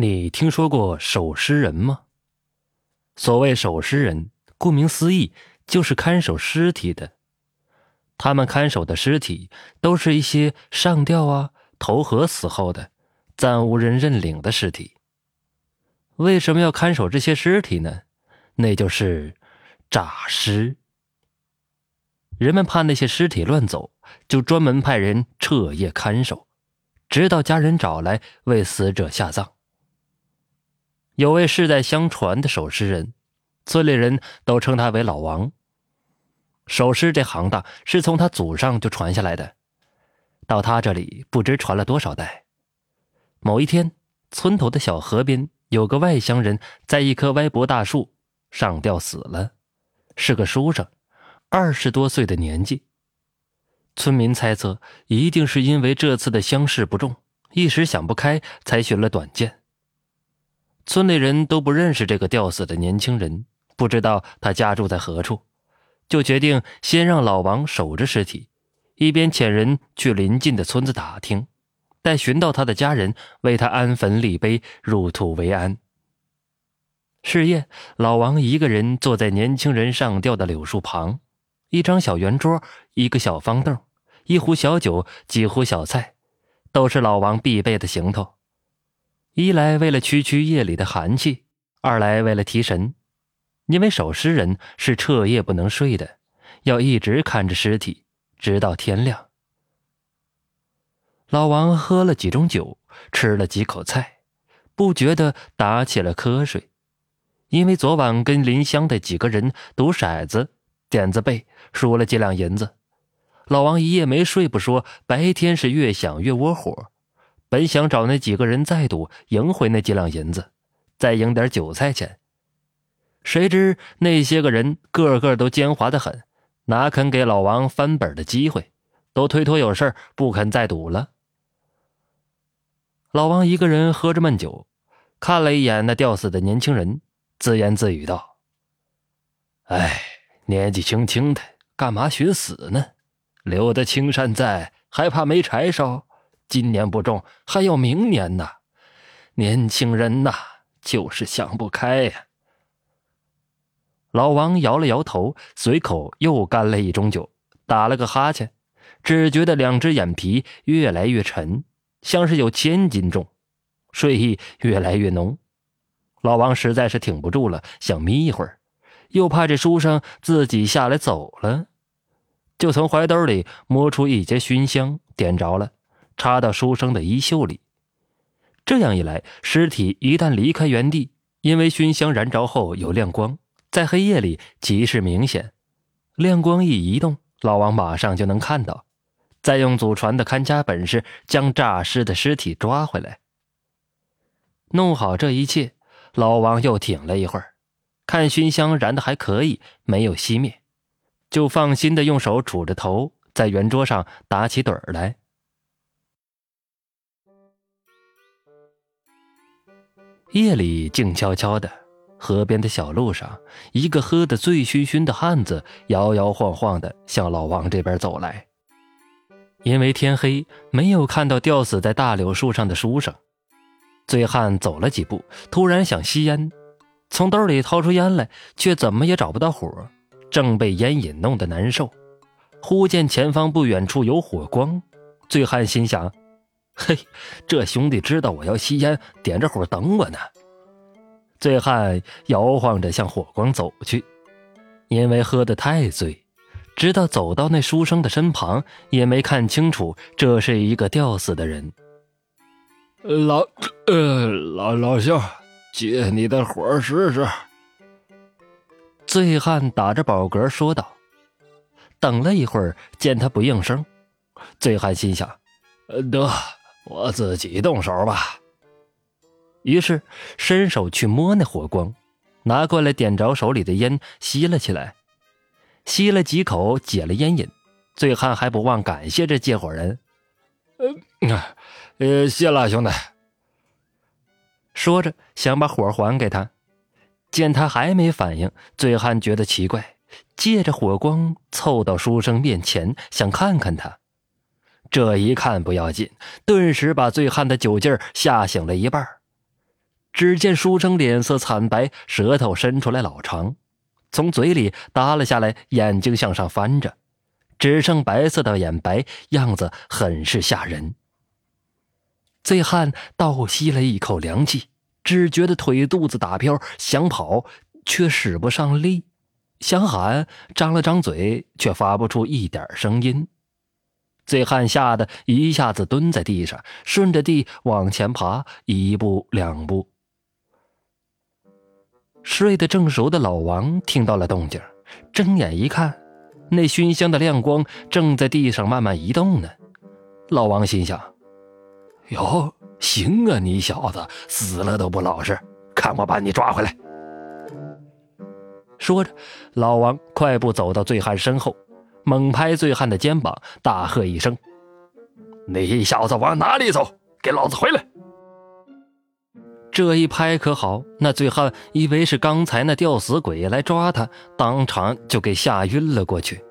你听说过守尸人吗？所谓守尸人，顾名思义，就是看守尸体的。他们看守的尸体都是一些上吊啊、投河死后的、暂无人认领的尸体。为什么要看守这些尸体呢？那就是诈尸。人们怕那些尸体乱走，就专门派人彻夜看守，直到家人找来为死者下葬。有位世代相传的守尸人，村里人都称他为老王。守尸这行当是从他祖上就传下来的，到他这里不知传了多少代。某一天，村头的小河边有个外乡人在一棵歪脖大树上吊死了，是个书生，二十多岁的年纪。村民猜测，一定是因为这次的乡试不中，一时想不开，才寻了短见。村里人都不认识这个吊死的年轻人，不知道他家住在何处，就决定先让老王守着尸体，一边遣人去邻近的村子打听，待寻到他的家人，为他安坟立碑，入土为安。是夜，老王一个人坐在年轻人上吊的柳树旁，一张小圆桌，一个小方凳，一壶小酒，几壶小菜，都是老王必备的行头。一来为了驱驱夜里的寒气，二来为了提神，因为守尸人是彻夜不能睡的，要一直看着尸体，直到天亮。老王喝了几盅酒，吃了几口菜，不觉得打起了瞌睡，因为昨晚跟邻乡的几个人赌骰子，点子背，输了几两银子。老王一夜没睡不说，白天是越想越窝火。本想找那几个人再赌，赢回那几两银子，再赢点韭菜钱。谁知那些个人个个都奸猾的很，哪肯给老王翻本的机会，都推脱有事不肯再赌了。老王一个人喝着闷酒，看了一眼那吊死的年轻人，自言自语道：“哎，年纪轻轻的，干嘛寻死呢？留得青山在，还怕没柴烧？”今年不中，还要明年呢。年轻人呐，就是想不开呀。老王摇了摇头，随口又干了一盅酒，打了个哈欠，只觉得两只眼皮越来越沉，像是有千斤重，睡意越来越浓。老王实在是挺不住了，想眯一会儿，又怕这书生自己下来走了，就从怀兜里摸出一截熏香，点着了。插到书生的衣袖里，这样一来，尸体一旦离开原地，因为熏香燃着后有亮光，在黑夜里极是明显。亮光一移动，老王马上就能看到，再用祖传的看家本事将诈尸的尸体抓回来。弄好这一切，老王又挺了一会儿，看熏香燃的还可以，没有熄灭，就放心的用手杵着头，在圆桌上打起盹儿来。夜里静悄悄的，河边的小路上，一个喝得醉醺醺的汉子摇摇晃晃的向老王这边走来。因为天黑，没有看到吊死在大柳树上的书生。醉汉走了几步，突然想吸烟，从兜里掏出烟来，却怎么也找不到火，正被烟瘾弄得难受。忽见前方不远处有火光，醉汉心想。嘿，这兄弟知道我要吸烟，点着火等我呢。醉汉摇晃着向火光走去，因为喝得太醉，直到走到那书生的身旁，也没看清楚这是一个吊死的人。老，呃，老老兄，借你的火试试。醉汉打着饱嗝说道。等了一会儿，见他不应声，醉汉心想：得。我自己动手吧。于是伸手去摸那火光，拿过来点着手里的烟，吸了起来。吸了几口，解了烟瘾。醉汉还不忘感谢这借火人：“呃，呃，谢了，兄弟。”说着想把火还给他。见他还没反应，醉汉觉得奇怪，借着火光凑到书生面前，想看看他。这一看不要紧，顿时把醉汉的酒劲儿吓醒了一半。只见书生脸色惨白，舌头伸出来老长，从嘴里耷了下来，眼睛向上翻着，只剩白色的眼白，样子很是吓人。醉汉倒吸了一口凉气，只觉得腿肚子打飘，想跑却使不上力，想喊张了张嘴，却发不出一点声音。醉汉吓得一下子蹲在地上，顺着地往前爬，一步两步。睡得正熟的老王听到了动静，睁眼一看，那熏香的亮光正在地上慢慢移动呢。老王心想：“哟，行啊，你小子死了都不老实，看我把你抓回来！”说着，老王快步走到醉汉身后，猛拍醉汉的肩膀，大喝一声：“你小子往哪里走？给老子回来！”这一拍可好，那醉汉以为是刚才那吊死鬼来抓他，当场就给吓晕了过去。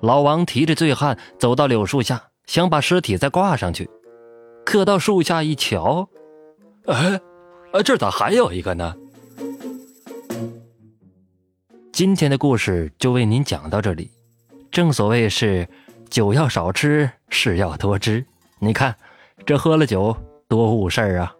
老王提着醉汉走到柳树下，想把尸体再挂上去，可到树下一瞧，哎，这咋还有一个呢？今天的故事就为您讲到这里。正所谓是酒要少吃，事要多知。你看，这喝了酒多误事儿啊！